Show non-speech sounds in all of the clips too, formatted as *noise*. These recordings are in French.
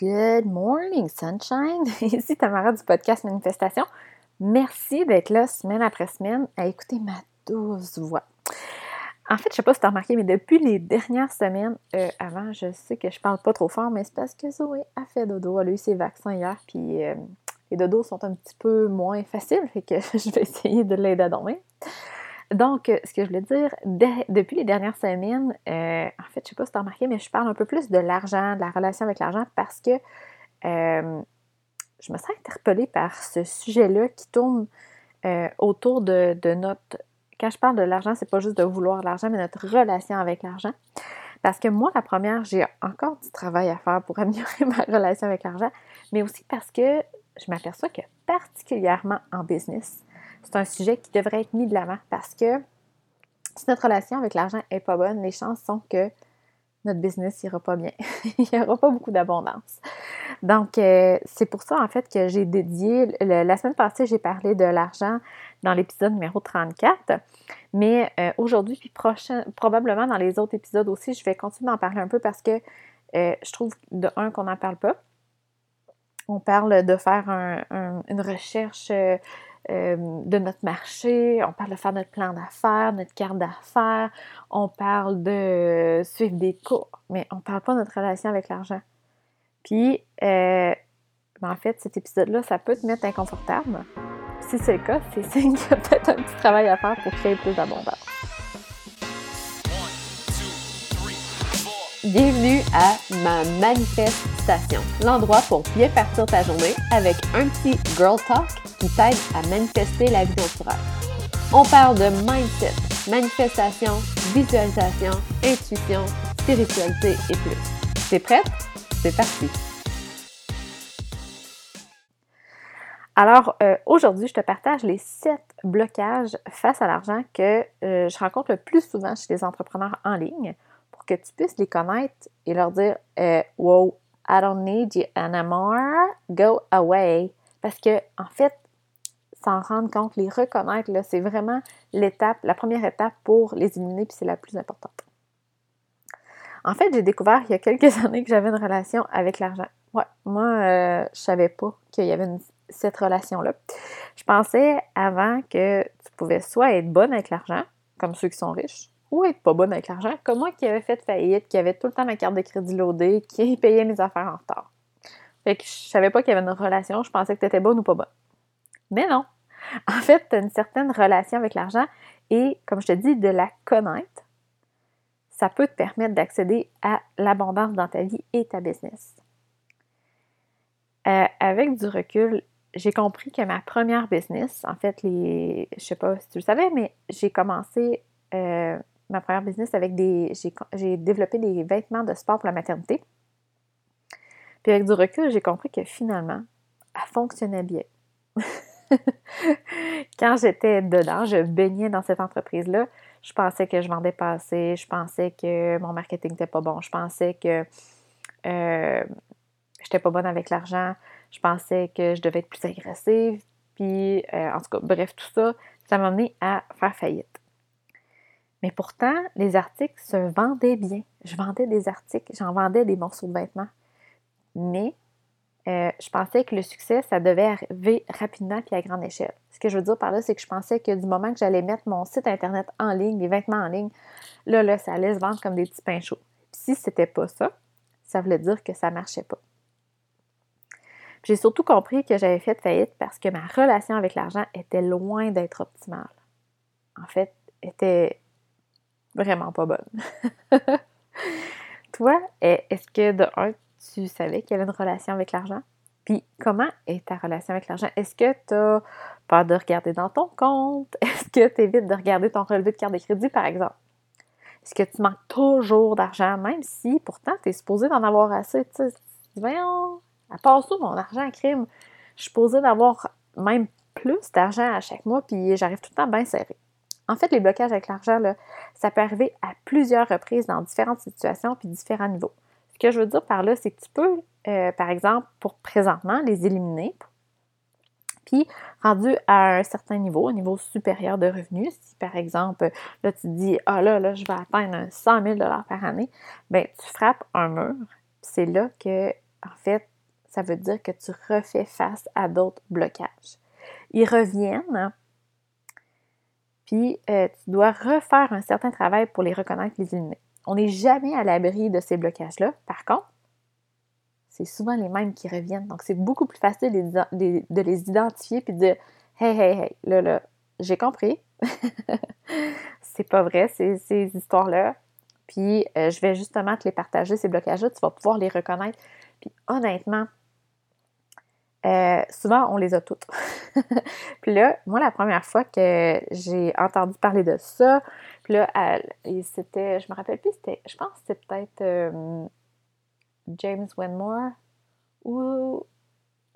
Good morning, sunshine! *laughs* Ici Tamara du podcast Manifestation. Merci d'être là semaine après semaine à écouter ma douce voix. En fait, je sais pas si tu as remarqué, mais depuis les dernières semaines, euh, avant, je sais que je parle pas trop fort, mais c'est parce que Zoé a fait dodo. Elle a eu ses vaccins hier, puis euh, les dodos sont un petit peu moins faciles, fait que *laughs* je vais essayer de l'aider à dormir. Donc, euh, ce que je voulais dire, depuis les dernières semaines, euh, en fait, je sais pas si tu as remarqué, mais je parle un peu plus de l'argent, de la relation avec l'argent, parce que euh, je me sens interpellée par ce sujet-là qui tourne autour de, notre. Quand je parle de l'argent, c'est pas juste de vouloir l'argent, mais notre relation avec l'argent. Parce que moi, la première, j'ai encore du travail à faire pour *laughs* améliorer ma relation avec l'argent, mais aussi parce que je m'aperçois que particulièrement en business, c'est un sujet qui devrait être mis de l'avant parce que si notre relation avec l'argent n'est pas bonne, les chances sont que notre business n'ira pas bien. *laughs* Il n'y aura pas beaucoup d'abondance. Donc, euh, c'est pour ça, en fait, que j'ai dédié, la semaine passée, j'ai parlé de l'argent dans l'épisode numéro 34. Mais euh, aujourd'hui, puis prochain, probablement dans les autres épisodes aussi, je vais continuer d'en parler un peu parce que euh, je trouve, de un, qu'on n'en parle pas. On parle de faire une recherche euh, de notre marché, on parle de faire notre plan d'affaires, notre carte d'affaires, on parle de suivre des cours, mais on ne parle pas de notre relation avec l'argent. Puis, euh, ben, en fait, cet épisode-là, ça peut te mettre inconfortable. Si c'est le cas, c'est *laughs* signe qu'il y a peut-être un petit travail à faire pour créer plus d'abondance. Bienvenue à ma manifestation, l'endroit pour bien partir ta journée avec un petit girl talk qui t'aide à manifester la vie rêves. On parle de mindset, manifestation, visualisation, intuition, spiritualité et plus. T'es prête? C'est parti! Alors, euh, aujourd'hui, je te partage les sept blocages face à l'argent que euh, je rencontre le plus souvent chez les entrepreneurs en ligne que tu puisses les connaître et leur dire euh, Wow, I don't need you anymore, go away. Parce que, en fait, s'en rendre compte, les reconnaître, c'est vraiment l'étape, la première étape pour les éliminer, puis c'est la plus importante. En fait, j'ai découvert il y a quelques *laughs* années que j'avais une relation avec l'argent. Ouais, moi, euh, je savais pas qu'il y avait cette relation-là. Je pensais avant que tu pouvais soit être bonne avec l'argent, comme ceux qui sont riches, ou être pas bonne avec l'argent, comme moi qui avais fait faillite, qui avait tout le temps ma carte de crédit loadée, qui *laughs* payait mes affaires en retard. Fait que je savais pas qu'il y avait une relation, je pensais que tu étais bonne ou pas bonne. Mais non. *laughs* En fait, tu as une certaine relation avec l'argent et, comme je te dis, de la connaître, ça peut te permettre d'accéder à l'abondance dans ta vie et ta business. Euh, avec du recul, j'ai compris que ma première business, en fait, les, je sais pas si tu le savais, mais j'ai commencé euh, ma première business avec des, j'ai développé des vêtements de sport pour la maternité. Puis avec du recul, j'ai compris que finalement, elle fonctionnait bien. *laughs* Quand j'étais dedans, je baignais dans cette entreprise-là, je pensais que je vendais pas je pensais que mon marketing n'était pas bon, je pensais que euh, je n'étais pas bonne avec l'argent, je pensais que je devais être plus agressive, puis euh, en tout cas, bref, tout ça, ça m'a amené à faire faillite. Mais pourtant, les articles se vendaient bien. Je vendais des articles, j'en vendais des morceaux de vêtements. Mais euh, je pensais que le succès, ça devait arriver rapidement puis à grande échelle. Ce que je veux dire par là, c'est que je pensais que du moment que j'allais mettre mon site Internet en ligne, les vêtements en ligne, là, là, ça allait se vendre comme des petits pains chauds. Puis si c'était pas ça, ça voulait dire que ça marchait pas. J'ai surtout compris que j'avais fait faillite parce que ma relation avec l'argent était loin d'être optimale. En fait, était vraiment pas bonne. *laughs* Toi, est-ce que de un, tu savais qu'il y avait une relation avec l'argent? Puis comment est ta relation avec l'argent? Est-ce que tu as peur de regarder dans ton compte? *laughs* Est-ce que tu évites de regarder ton relevé de carte de crédit, par exemple? Est-ce que tu manques toujours d'argent, même si pourtant tu es supposé d'en avoir assez? Tu sais, voyons, à part ça, mon argent crime, je suis supposée d'avoir même plus d'argent à chaque mois, puis j'arrive tout le temps bien serré. En fait, les blocages avec l'argent, ça peut arriver à plusieurs reprises dans différentes situations puis différents niveaux. Ce que je veux dire par là, c'est que tu peux, euh, par exemple, pour présentement, les éliminer. Puis, rendu à un certain niveau, un niveau supérieur de revenus, si par exemple, là, tu te dis, ah là, là, je vais atteindre 100 000 par année, bien, tu frappes un mur. C'est là que en fait, ça veut dire que tu refais face à d'autres blocages. Ils reviennent, puis euh, tu dois refaire un certain travail pour les reconnaître, les éliminer. On n'est jamais à l'abri de ces blocages-là. Par contre, c'est souvent les mêmes qui reviennent. Donc, c'est beaucoup plus facile de les identifier puis de Hey, hey, hey, là, là, j'ai compris. *laughs* c'est pas vrai, ces, ces histoires-là. Puis, euh, je vais justement te les partager, ces blocages-là. Tu vas pouvoir les reconnaître. Puis, honnêtement, euh, souvent, on les a toutes. *laughs* puis là, moi, la première fois que j'ai entendu parler de ça, puis là, c'était, je me rappelle plus, c'était, je pense que c'était peut-être euh, James Wenmore ou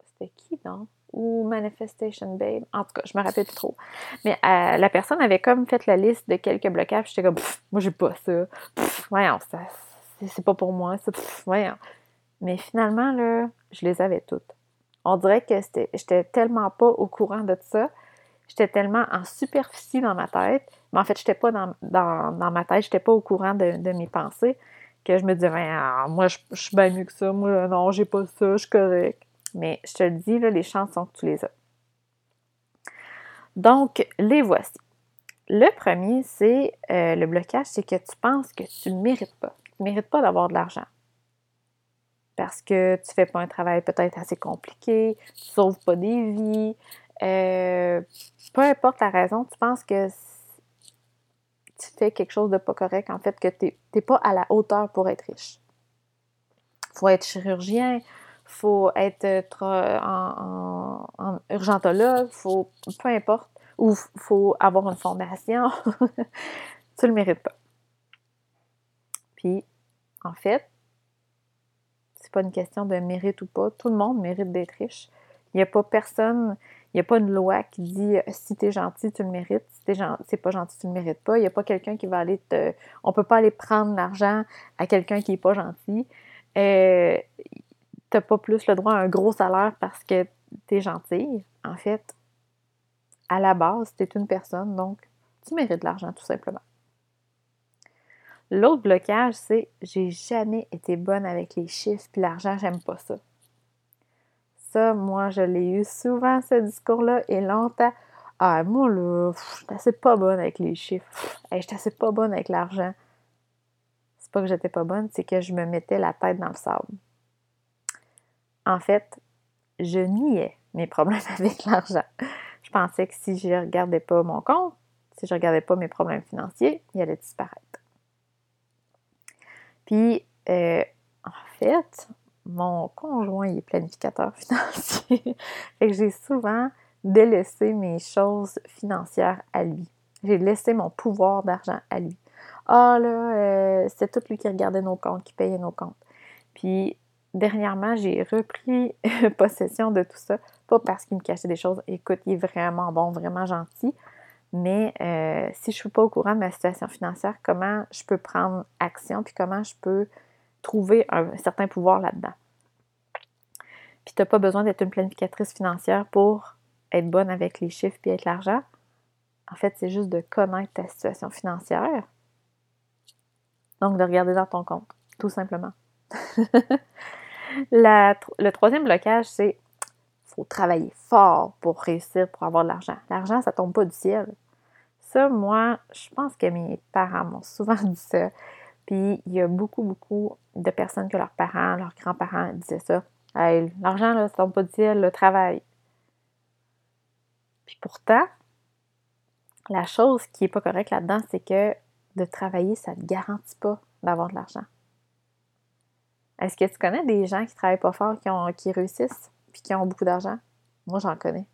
c'était qui, non? Ou Manifestation Babe. En tout cas, je me rappelle plus trop. Mais euh, la personne avait comme fait la liste de quelques blocages. J'étais comme, moi, j'ai pas ça. voyons, ça, c'est pas pour moi. Ça, voyons. Mais finalement, là, je les avais toutes. On dirait que j'étais tellement pas au courant de ça. J'étais tellement en superficie dans ma tête. Mais en fait, j'étais pas dans, ma tête, j'étais pas au courant de, mes pensées. Que je me disais, ah, moi, je, suis bien mieux que ça. Moi, non, j'ai pas ça, je suis correct. Mais je te le dis, là, les chances sont que tu les as. Donc, les voici. Le premier, c'est euh, le blocage, c'est que tu penses que tu ne mérites pas. Tu ne mérites pas d'avoir de l'argent parce que tu fais pas un travail peut-être assez compliqué, tu sauves pas des vies, euh, peu importe la raison, tu penses que tu fais quelque chose de pas correct, en fait, que tu n'es pas à la hauteur pour être riche. Faut être chirurgien, faut être en, en, urgentologue, faut, peu importe, ou faut avoir une formation, *laughs* tu le mérites pas. Puis, en fait, pas une question de mérite ou pas. Tout le monde mérite d'être riche. Il n'y a pas personne, il n'y a pas une loi qui dit si tu es gentil, tu le mérites. Si tu n'es pas gentil, tu ne le mérites pas. Il n'y a pas quelqu'un qui va aller te. On ne peut pas aller prendre l'argent à quelqu'un qui n'est pas gentil. Euh, tu n'as pas plus le droit à un gros salaire parce que tu es gentil. En fait, à la base, tu es une personne, donc tu mérites de l'argent tout simplement. L'autre blocage, c'est j'ai jamais été bonne avec les chiffres puis l'argent, j'aime pas ça. Ça, moi, je l'ai eu souvent, ce discours-là, et longtemps. Ah, moi, là, je suis assez pas bonne avec les chiffres. Je suis assez pas bonne avec l'argent. C'est pas que j'étais pas bonne, c'est que je me mettais la tête dans le sable. En fait, je niais mes problèmes *laughs* avec l'argent. Je pensais que si je regardais pas mon compte, si je regardais pas mes problèmes financiers, ils allaient disparaître. Puis, euh, en fait, mon conjoint est planificateur *laughs* financier. fait que j'ai souvent délaissé mes choses financières à lui. J'ai laissé mon pouvoir d'argent à lui. Ah là, euh, c'est tout lui qui regardait nos comptes, qui payait nos comptes. Puis dernièrement, j'ai repris *laughs* possession de tout ça. Pas parce qu'il me cachait des choses. Écoute, il est vraiment bon, vraiment gentil. Mais euh, si je ne suis pas au courant de ma situation financière, comment je peux prendre action, puis comment je peux trouver un certain pouvoir là-dedans? Puis tu n'as pas besoin d'être une planificatrice financière pour être bonne avec les chiffres puis avec l'argent. En fait, c'est juste de connaître ta situation financière. Donc, de regarder dans ton compte, tout simplement. *laughs* le troisième blocage, c'est faut travailler fort pour réussir, pour avoir de l'argent. L'argent, ça tombe pas du ciel. Moi, je pense que mes parents m'ont souvent *laughs* dit ça. Puis il y a beaucoup, beaucoup de personnes que leurs parents, leurs grands-parents disaient ça. L'argent, là, ça tombe pas ciel, le travail. Puis pourtant, la chose qui n'est pas correcte là-dedans, c'est que de travailler, ça ne garantit pas d'avoir de l'argent. Est-ce que tu connais des gens qui travaillent pas fort, qui, qui réussissent? puis qui ont beaucoup d'argent? Moi, j'en connais.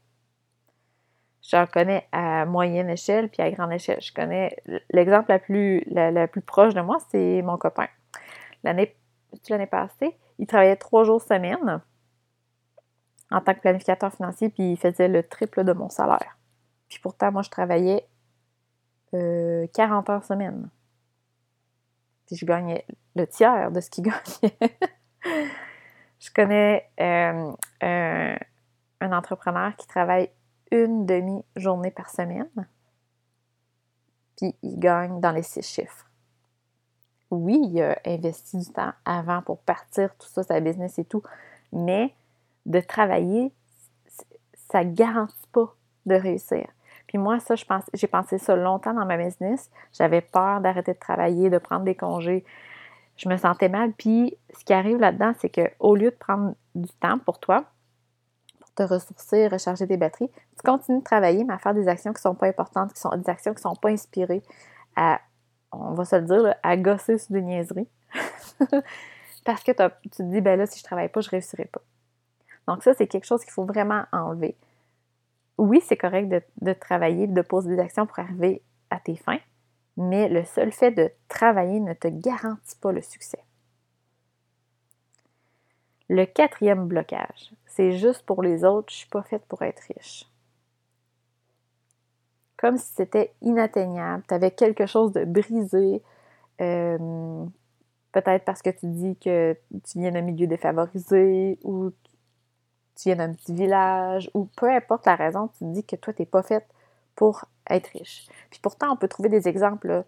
J'en connais à moyenne échelle puis à grande échelle. Je connais l'exemple la plus, plus proche de moi, c'est mon copain. L'année, l'année passée, il travaillait trois jours semaine en tant que planificateur financier, puis il faisait le triple de mon salaire. Puis pourtant, moi, je travaillais 40 euh, heures semaine. Puis je gagnais le tiers de ce qu'il *laughs* gagnait. Je connais euh, un, entrepreneur qui travaille une demi-journée par semaine, puis il gagne dans les six chiffres. oui, il a investi du temps avant pour partir, tout ça, sa business et tout, mais de travailler, ça ne garantit pas de réussir. Puis moi, ça, j'ai pensé ça longtemps dans ma business. J'avais peur d'arrêter de travailler, de prendre des congés. Je me sentais mal. Puis ce qui arrive là-dedans, c'est qu'au lieu de prendre du temps pour toi, ressourcer, recharger tes batteries, tu continues de travailler, mais à faire des actions qui ne sont pas importantes, qui sont des actions qui ne sont pas inspirées, à, on va se le dire, à gosser sur des niaiseries. *laughs* Parce que tu te dis, ben là, si je ne travaille pas, je ne réussirai pas. Donc ça, c'est quelque chose qu'il faut vraiment enlever oui, c'est correct de, travailler, de poser des actions pour arriver à tes fins, mais le seul fait de travailler ne te garantit pas le succès. Le quatrième blocage, c'est juste pour les autres, je ne suis pas faite pour être riche. Comme si c'était inatteignable, tu avais quelque chose de brisé, euh, peut-être parce que tu dis que tu viens d'un milieu défavorisé ou tu viens d'un petit village ou peu importe la raison, tu dis que toi, tu n'es pas faite pour être riche. Puis pourtant, on peut trouver des exemples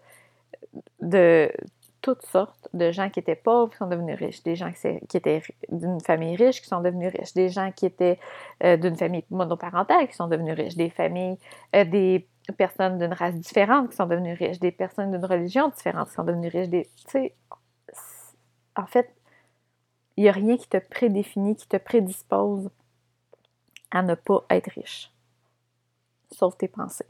de toutes sortes de gens qui étaient pauvres qui sont devenus riches, des gens qui étaient d'une famille riche qui sont devenus riches, des gens qui étaient euh, d'une famille monoparentale qui sont devenus riches, des familles, euh, des personnes d'une race différente qui sont devenues riches, des personnes d'une religion différente qui sont devenues riches. En fait, il n'y a rien qui te prédéfinit, qui te prédispose à ne pas être riche, sauf tes pensées.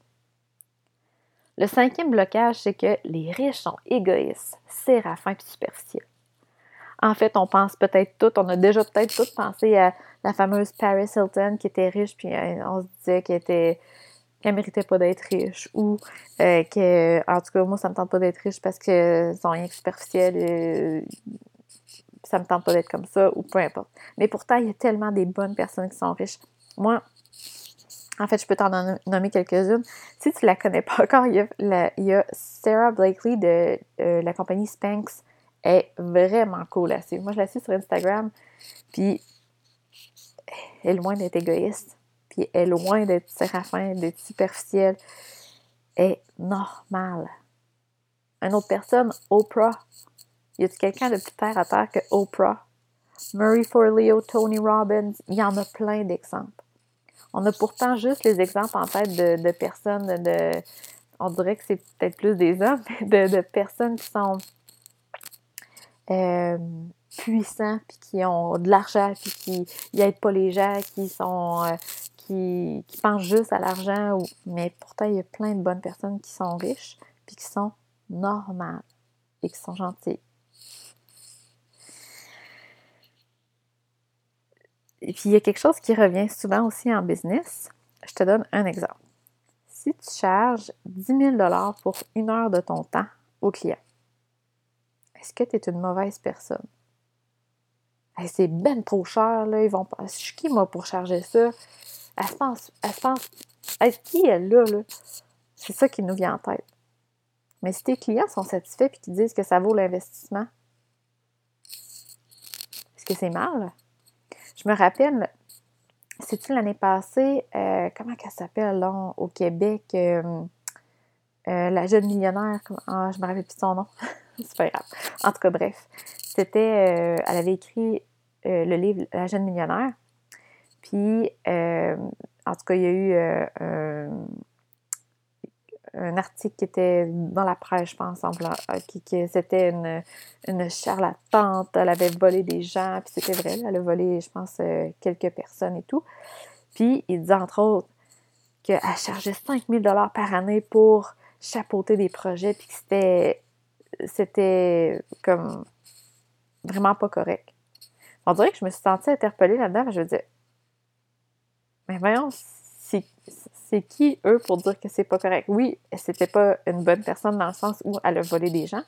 Le cinquième blocage, c'est que les riches sont égoïstes, séraphins et superficiels. En fait, on pense peut-être tout, on a déjà peut-être tout pensé à la fameuse Paris Hilton qui était riche, puis euh, on se disait qu'elle était qu'elle méritait pas d'être riche ou euh, que, en tout cas, moi, ça me tente pas d'être riche parce que sont rien que superficiels, et, ça me tente pas d'être comme ça ou peu importe. Mais pourtant, il y a tellement des bonnes personnes qui sont riches. Moi, en fait, je peux t'en nommer quelques-unes. Si tu la connais pas encore, il y a, Sarah Blakely de euh, la compagnie Spanx. Elle est vraiment cool à suivre. Moi, je la suis sur Instagram, puis elle est loin d'être égoïste, puis elle est loin d'être séraphin, d'être superficielle. Elle est normale. Une autre personne, Oprah. Y a-t-il quelqu'un de plus terre à terre que Oprah? Murray Forleo, Tony Robbins, il y en a plein d'exemples. On a pourtant juste les exemples en tête de, personnes, de, on dirait que c'est peut-être plus des hommes, *laughs* mais de, personnes qui sont euh, puissants, puis qui ont de l'argent, puis qui n'aident pas les gens, qui sont euh, qui, qui, pensent juste à l'argent. Mais pourtant, il y a plein de bonnes personnes qui sont riches, puis qui sont normales et qui sont gentilles. Et puis, il y a quelque chose qui revient souvent aussi en business. Je te donne un exemple. Si tu charges 10 000 pour une heure de ton temps au client, est-ce que tu es une mauvaise personne? c'est ben trop cher, là. Ils vont pas. Je suis qui, moi, pour charger ça? Elle se pense. Elle se pense. Est-ce qui est là, là? C'est ça qui nous vient en tête. Mais si tes clients sont satisfaits et qu'ils disent que ça vaut l'investissement, est-ce que c'est mal? Je me rappelle, c'est-tu l'année passée, euh, comment qu'elle s'appelle au Québec, euh, euh, la jeune millionnaire, ah, je me rappelle plus son nom, *laughs* c'est pas grave. En tout cas, bref, c'était, elle avait écrit le livre La jeune millionnaire, puis en tout cas, il y a eu un article qui était dans la presse, je pense, en euh, qui, c'était une, une, charlatante, elle avait volé des gens, puis c'était vrai, elle a volé, je pense, euh, quelques personnes et tout. Puis il disait entre autres qu'elle chargeait 5000 dollars par année pour chapeauter des projets, puis que c'était, c'était comme vraiment pas correct. On dirait que je me suis sentie interpellée là-dedans, je veux dire, mais voyons, c'est qui, eux, pour dire que c'est pas correct? Oui, c'était pas une bonne personne dans le sens où elle a volé des gens,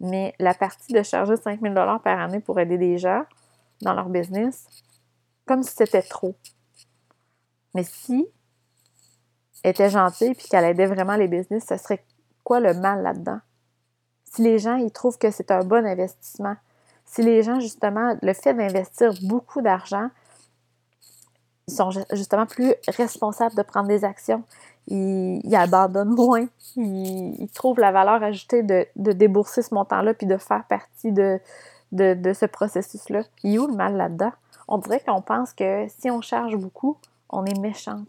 mais la partie de charger 5000 dollars par année pour aider des gens dans leur business, comme si c'était trop. Mais si elle était gentille puis qu'elle aidait vraiment les business, ce serait quoi le mal là-dedans? Si les gens, ils trouvent que c'est un bon investissement, si les gens, justement, le fait d'investir beaucoup d'argent ils sont justement plus responsables de prendre des actions. il, abandonne moins, il, trouve la valeur ajoutée de, débourser ce montant-là puis de faire partie de, de, ce processus-là. Il y a où le mal là-dedans? On dirait qu'on pense que si on charge beaucoup, on est méchante.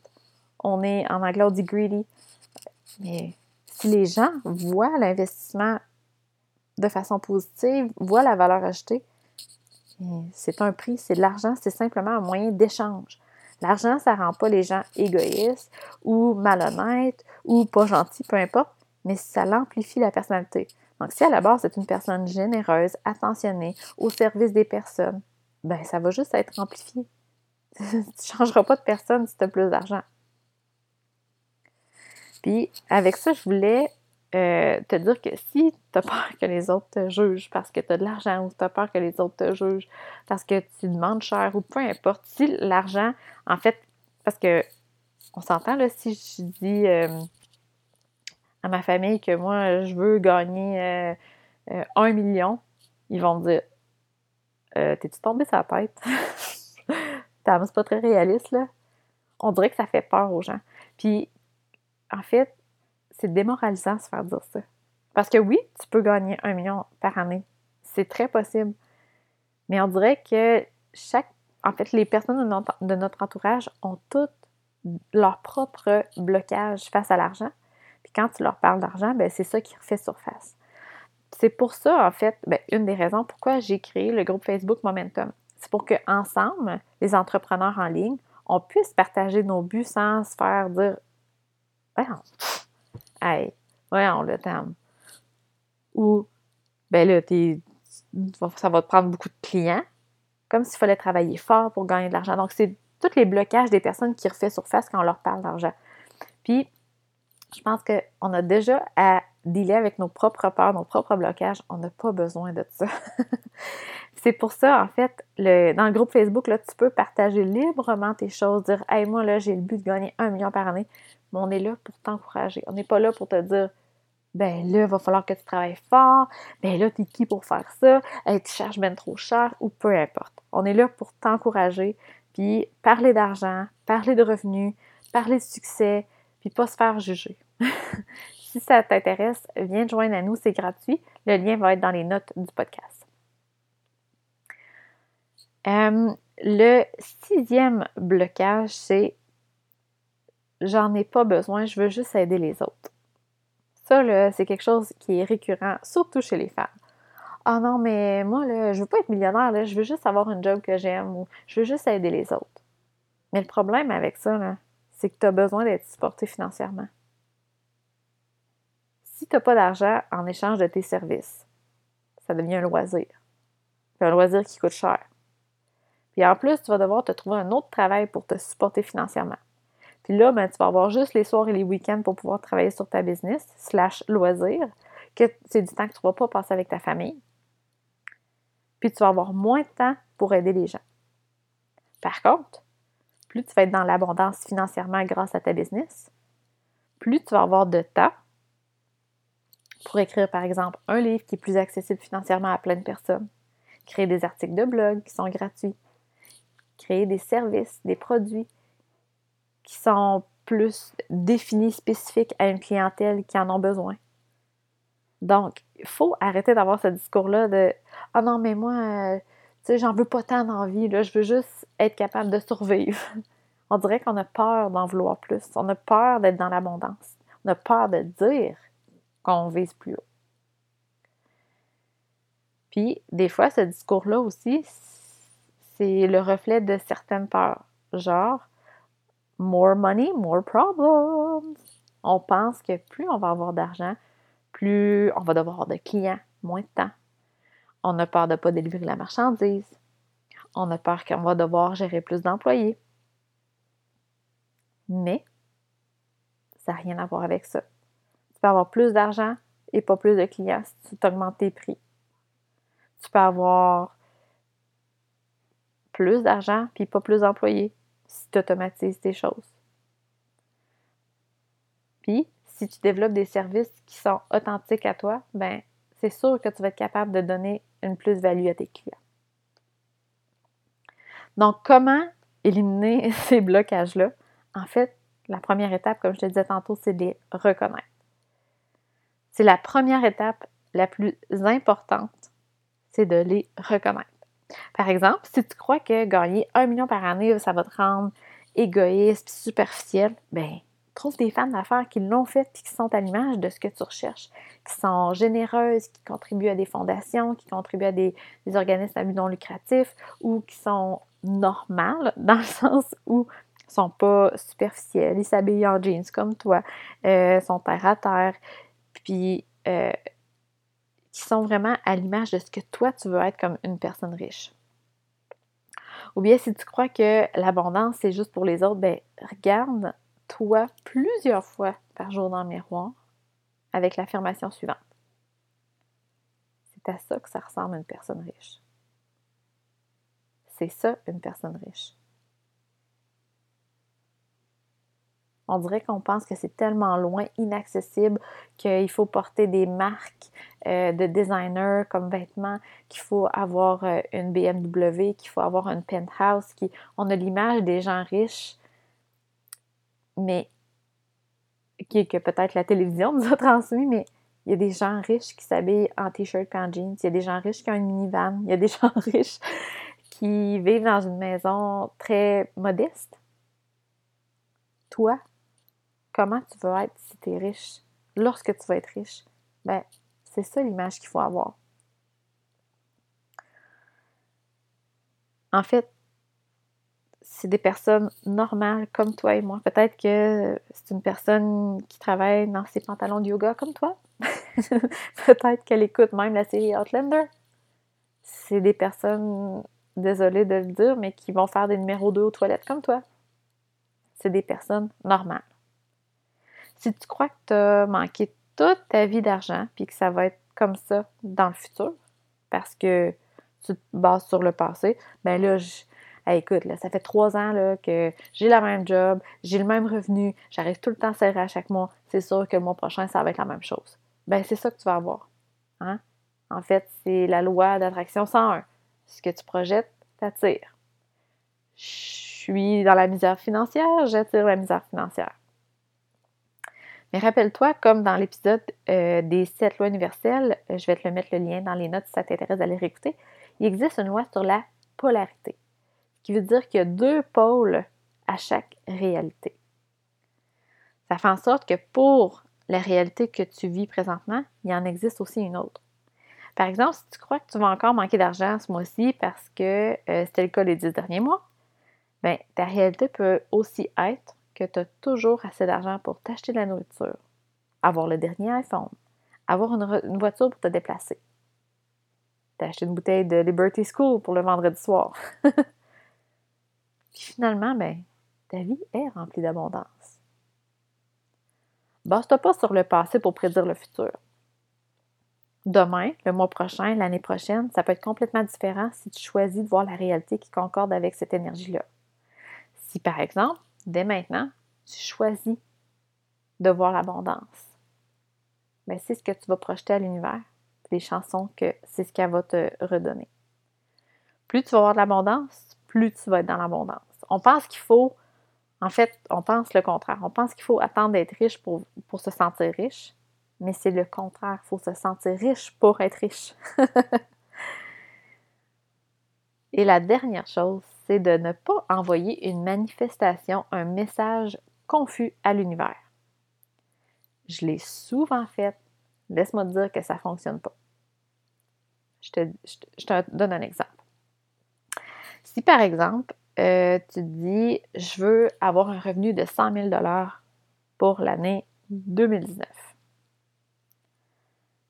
On est, en anglais, on dit greedy. Mais si les gens voient l'investissement de façon positive, voient la valeur ajoutée, c'est un prix, c'est de l'argent, c'est simplement un moyen d'échange. L'argent, ça rend pas les gens égoïstes ou malhonnêtes ou pas gentils, peu importe, mais ça l'amplifie la personnalité. Donc, si à la base, c'est une personne généreuse, attentionnée, au service des personnes, ben ça va juste être amplifié. *laughs* tu ne changeras pas de personne si tu as plus d'argent. Puis, avec ça, je voulais euh, te dire que si tu as peur que les autres te jugent parce que tu as de l'argent ou tu as peur que les autres te jugent parce que tu demandes cher ou peu importe, si l'argent, en fait, parce que on s'entend là, si je dis euh, à ma famille que moi je veux gagner euh, un million, ils vont me dire T'es-tu tombé sa tête? *laughs* c'est pas très réaliste là. On dirait que ça fait peur aux gens. Puis en fait, c'est démoralisant de se faire dire ça. Parce que oui, tu peux gagner un million par année. C'est très possible. Mais on dirait que chaque. En fait, les personnes de notre, entourage ont toutes leur propre blocage face à l'argent. Puis quand tu leur parles d'argent, ben c'est ça qui refait surface. C'est pour ça, en fait, ben, une des raisons pourquoi j'ai créé le groupe Facebook Momentum. C'est pour qu'ensemble, les entrepreneurs en ligne, on puisse partager nos buts sans se faire dire Hey, voyons le terme. Ou, ben là, ça va te prendre beaucoup de clients, comme s'il fallait travailler fort pour gagner de l'argent. Donc, c'est tous les blocages des personnes qui refait surface quand on leur parle d'argent. Puis, je pense qu'on a déjà à dealer avec nos propres peurs, nos propres blocages. On n'a pas besoin de ça. *laughs* c'est pour ça, en fait, le, dans le groupe Facebook, là, tu peux partager librement tes choses, dire Hey, moi, là, j'ai le but de gagner un million par année on est là pour t'encourager. On n'est pas là pour te dire ben là, il va falloir que tu travailles fort, ben là, tu es qui pour faire ça, tu cherches bien trop cher, ou peu importe. On est là pour t'encourager, puis parler d'argent, parler de revenus, parler de succès, puis pas se faire juger. *laughs* si ça t'intéresse, viens te joindre à nous, c'est gratuit. Le lien va être dans les notes du podcast. Euh, le sixième blocage, c'est j'en ai pas besoin, je veux juste aider les autres. Ça, là, c'est quelque chose qui est récurrent, surtout chez les femmes. Ah non, mais moi, là, je veux pas être millionnaire, je veux juste avoir un job que j'aime ou je veux juste aider les autres. Mais le problème avec ça, c'est que tu as besoin d'être supporté financièrement. Si tu n'as pas d'argent en échange de tes services, ça devient un loisir. un loisir qui coûte cher. Puis en plus, tu vas devoir te trouver un autre travail pour te supporter financièrement. Puis là, ben, tu vas avoir juste les soirs et les week-ends pour pouvoir travailler sur ta business, slash loisir, que c'est du temps que tu ne vas pas passer avec ta famille. Puis tu vas avoir moins de temps pour aider les gens. Par contre, plus tu vas être dans l'abondance financièrement grâce à ta business, plus tu vas avoir de temps pour écrire, par exemple, un livre qui est plus accessible financièrement à plein de personnes, créer des articles de blog qui sont gratuits, créer des services, des produits qui sont plus définis, spécifiques à une clientèle qui en ont besoin. Donc, il faut arrêter d'avoir ce discours-là de Ah non, mais moi, euh, tu sais, j'en veux pas tant d'envie, là, je veux juste être capable de survivre. *laughs* On dirait qu'on a peur d'en vouloir plus. On a peur d'être dans l'abondance. On a peur de dire qu'on vise plus haut. Puis, des fois, ce discours-là aussi, c'est le reflet de certaines peurs. Genre, more money, more problems. On pense que plus on va avoir d'argent, plus on va devoir avoir de clients, moins de temps. On a peur de ne pas délivrer la marchandise. On a peur qu'on va devoir gérer plus d'employés. Mais ça n'a rien à voir avec ça. Tu peux avoir plus d'argent et pas plus de clients si tu augmentes tes prix. Tu peux avoir plus d'argent puis pas plus d'employés si tu automatises tes choses. Puis, si tu développes des services qui sont authentiques à toi, ben c'est sûr que tu vas être capable de donner une plus-value à tes clients. Donc, comment éliminer *laughs* ces blocages-là? En fait, La première étape, comme je te disais tantôt, c'est de les reconnaître. C'est la première étape la plus importante, c'est de les reconnaître. Par exemple, si tu crois que gagner un million par année, ça va te rendre égoïste, superficiel, ben trouve des femmes d'affaires qui l'ont fait et qui sont à l'image de ce que tu recherches, qui sont généreuses, qui contribuent à des fondations, qui contribuent à des, organismes à but non lucratif ou qui sont normales *laughs* dans le sens où sont pas superficiels, ils s'habillent en jeans comme toi, euh, sont terre à terre, puis euh, qui sont vraiment à l'image de ce que toi tu veux être comme une personne riche. Ou bien si tu crois que l'abondance c'est juste pour les autres, ben regarde toi plusieurs fois par jour dans le miroir avec l'affirmation suivante. C'est à ça que ça ressemble une personne riche. C'est ça une personne riche. On dirait qu'on pense que c'est tellement loin, inaccessible, qu'il faut porter des marques euh, de designers comme vêtements, qu'il faut avoir euh, une BMW, qu'il faut avoir une penthouse. Qui... On a l'image des gens riches, mais que peut-être la télévision *laughs* nous a transmis, mais il y a des gens riches qui s'habillent en t-shirt et en jeans. Il y a des gens riches qui ont une minivan. Il y a des *laughs* gens riches qui vivent dans une maison très modeste. Toi, comment tu veux être si tu es riche? Lorsque tu vas être riche, ben, c'est ça l'image qu'il faut avoir. En fait, c'est des personnes normales comme toi et moi. Peut-être que c'est une personne qui travaille dans ses pantalons de yoga comme toi. *laughs* Peut-être qu'elle écoute même la série Outlander. C'est des personnes, désolée de le dire, mais qui vont faire des numéros 2 aux toilettes comme toi. C'est des personnes normales. Si tu crois que tu as manqué toute ta vie d'argent, puis que ça va être comme ça dans le futur, parce que tu te bases sur le passé, ben là, je, écoute, là, ça fait trois ans que j'ai le même job, j'ai le même revenu, j'arrive tout le temps serré à chaque mois, c'est sûr que le mois prochain, ça va être la même chose. Ben, c'est ça que tu vas avoir. Hein? En fait, c'est la loi d'attraction 101. Ce que tu projettes, t'attires. Je suis dans la misère financière, j'attire la misère financière. Mais rappelle-toi, comme dans l'épisode euh, des sept lois universelles, euh, je vais te le mettre le lien dans les notes si ça t'intéresse d'aller réécouter, il existe une loi sur la polarité, qui veut dire qu'il y a deux pôles à chaque réalité. Ça fait en sorte que pour la réalité que tu vis présentement, il en existe aussi une autre. Par exemple, si tu crois que tu vas encore manquer d'argent ce mois-ci parce que euh, c'était le cas les dix derniers mois, bien, ta réalité peut aussi être que tu as toujours assez d'argent pour t'acheter de la nourriture, avoir le dernier iPhone, avoir une, voiture pour te déplacer, t'acheter une bouteille de Liberty School pour le vendredi soir. *laughs* Puis finalement, ben, ta vie est remplie d'abondance. Basta pas sur le passé pour prédire le futur. Demain, le mois prochain, l'année prochaine, ça peut être complètement différent si tu choisis de voir la réalité qui concorde avec cette énergie-là. Si par exemple, dès maintenant, tu choisis de voir l'abondance, mais c'est ce que tu vas projeter à l'univers. Les chansons, que c'est ce qu'elle va te redonner. Plus tu vas avoir de l'abondance, plus tu vas être dans l'abondance. On pense qu'il faut, en fait, on pense le contraire. On pense qu'il faut attendre d'être riche pour, pour se sentir riche, mais c'est le contraire. Il faut se sentir riche pour être riche. *laughs* Et la dernière chose, c'est de ne pas envoyer une manifestation, un message confus à l'univers. Je l'ai souvent fait. Laisse-moi te dire que ça ne fonctionne pas. Je te, donne un exemple. Si par exemple, euh, tu te dis, je veux avoir un revenu de 100 000 pour l'année 2019.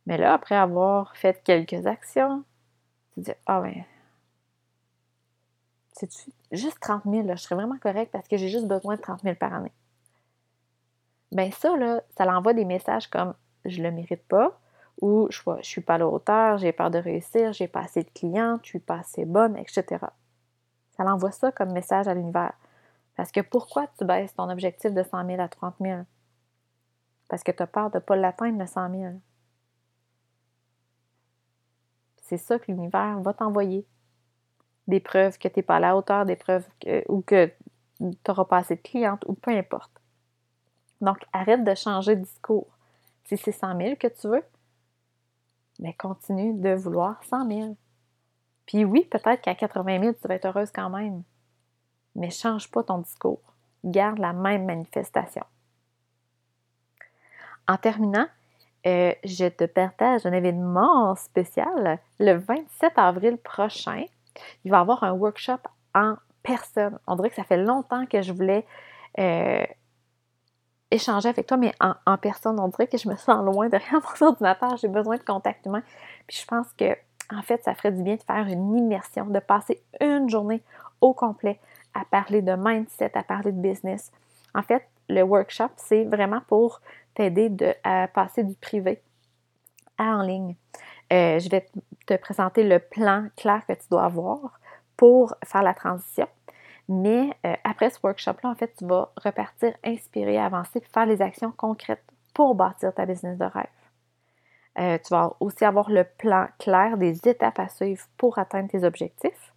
Mais là, après avoir fait quelques actions, tu te dis, ah ben, c'est juste 30 000, je serais vraiment correct parce que j'ai juste besoin de 30 000 par année. Bien ça, là, ça l'envoie des messages comme je le mérite pas ou je ne suis pas à la hauteur, j'ai peur de réussir, j'ai pas assez de clients, je suis pas assez bonne, etc. Ça l'envoie ça comme message à l'univers. Parce que pourquoi tu baisses ton objectif de 100 000 à 30 000? Parce que tu as peur de ne pas l'atteindre, le 100 000. C'est ça que l'univers va t'envoyer des preuves que tu n'es pas à la hauteur, des preuves ou que tu n'auras pas assez de clientes, ou peu importe. Donc, arrête de changer de discours. Si c'est 100 000 que tu veux, mais continue de vouloir 100 000. Puis oui, peut-être qu'à 80 000, tu vas être heureuse quand même. Mais change pas ton discours. Garde la même manifestation. En terminant, euh, je te partage un événement spécial le 27 avril prochain. Il va y avoir un workshop en personne. On dirait que ça fait longtemps que je voulais euh, échanger avec toi, mais en, personne. On dirait que je me sens loin derrière *laughs* mon ordinateur. J'ai besoin de contact humain. Puis je pense que, en fait, ça ferait du bien de faire une immersion, de passer une journée au complet à parler de mindset, à parler de business. En fait, le workshop, c'est vraiment pour t'aider à passer du privé à en ligne. Euh, je vais te présenter le plan clair que tu dois avoir pour faire la transition. Mais euh, après ce workshop-là, en fait, tu vas repartir inspiré, avancer, faire les actions concrètes pour bâtir ta business de rêve. Euh, tu vas aussi avoir le plan clair des étapes à suivre pour atteindre tes objectifs.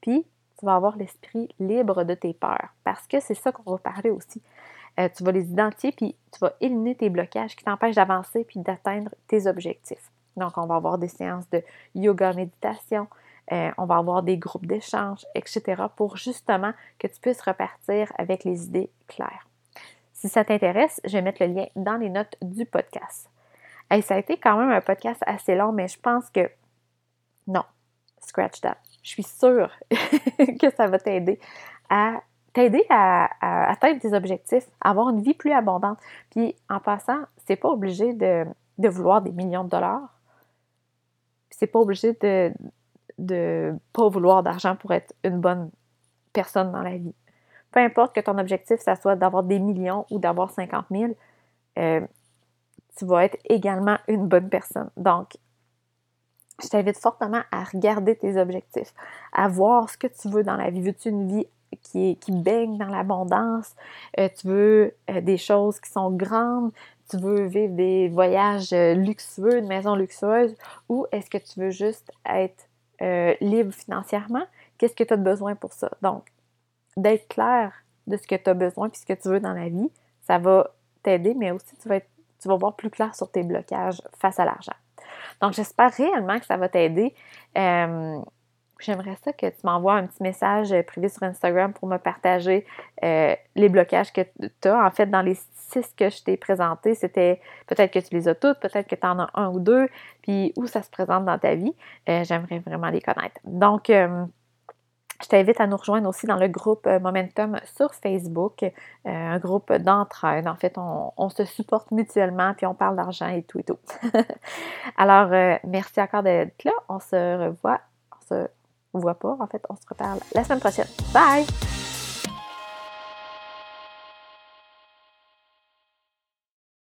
Puis, tu vas avoir l'esprit libre de tes peurs parce que c'est ça qu'on va parler aussi. Euh, tu vas les identifier puis tu vas éliminer tes blocages qui t'empêchent d'avancer puis d'atteindre tes objectifs. Donc, on va avoir des séances de yoga, méditation, euh, on va avoir des groupes d'échange, etc. pour justement que tu puisses repartir avec les idées claires. Si ça t'intéresse, je vais mettre le lien dans les notes du podcast. ça a été quand même un podcast assez long, mais je pense que non, scratch that. Je suis sûre *laughs* que ça va t'aider à t'aider à, atteindre tes objectifs, à avoir une vie plus abondante. Puis en passant, c'est pas obligé de, vouloir des millions de dollars. C'est pas obligé de, de pas vouloir d'argent pour être une bonne personne dans la vie. Peu importe que ton objectif, ça soit d'avoir des millions ou d'avoir 50 000, euh, tu vas être également une bonne personne. Donc, je t'invite fortement à regarder tes objectifs, à voir ce que tu veux dans la vie. Veux-tu une vie qui, qui baigne dans l'abondance? Euh, tu veux euh, des choses qui sont grandes? Tu veux vivre des voyages luxueux, une maison luxueuse? Ou est-ce que tu veux juste être euh, libre financièrement, qu'est-ce que tu as besoin pour ça? Donc, d'être clair de ce que tu as besoin et ce que tu veux dans la vie, ça va t'aider, mais aussi tu vas, être, tu vas voir plus clair sur tes blocages face à l'argent. Donc, j'espère réellement que ça va t'aider. Euh, j'aimerais ça que tu m'envoies un petit message privé sur Instagram pour me partager euh, les blocages que tu as. En fait, dans les six que je t'ai présentés, c'était peut-être que tu les as toutes, peut-être que tu en as un ou deux, puis où ça se présente dans ta vie. Euh, j'aimerais vraiment les connaître. Donc, euh, je t'invite à nous rejoindre aussi dans le groupe Momentum sur Facebook, un groupe d'entraide. En fait, on, se supporte mutuellement, puis on parle d'argent et tout et tout. *laughs* Alors, merci encore d'être là. On se revoit. Voit pas. En fait, on se reparle la semaine prochaine. Bye!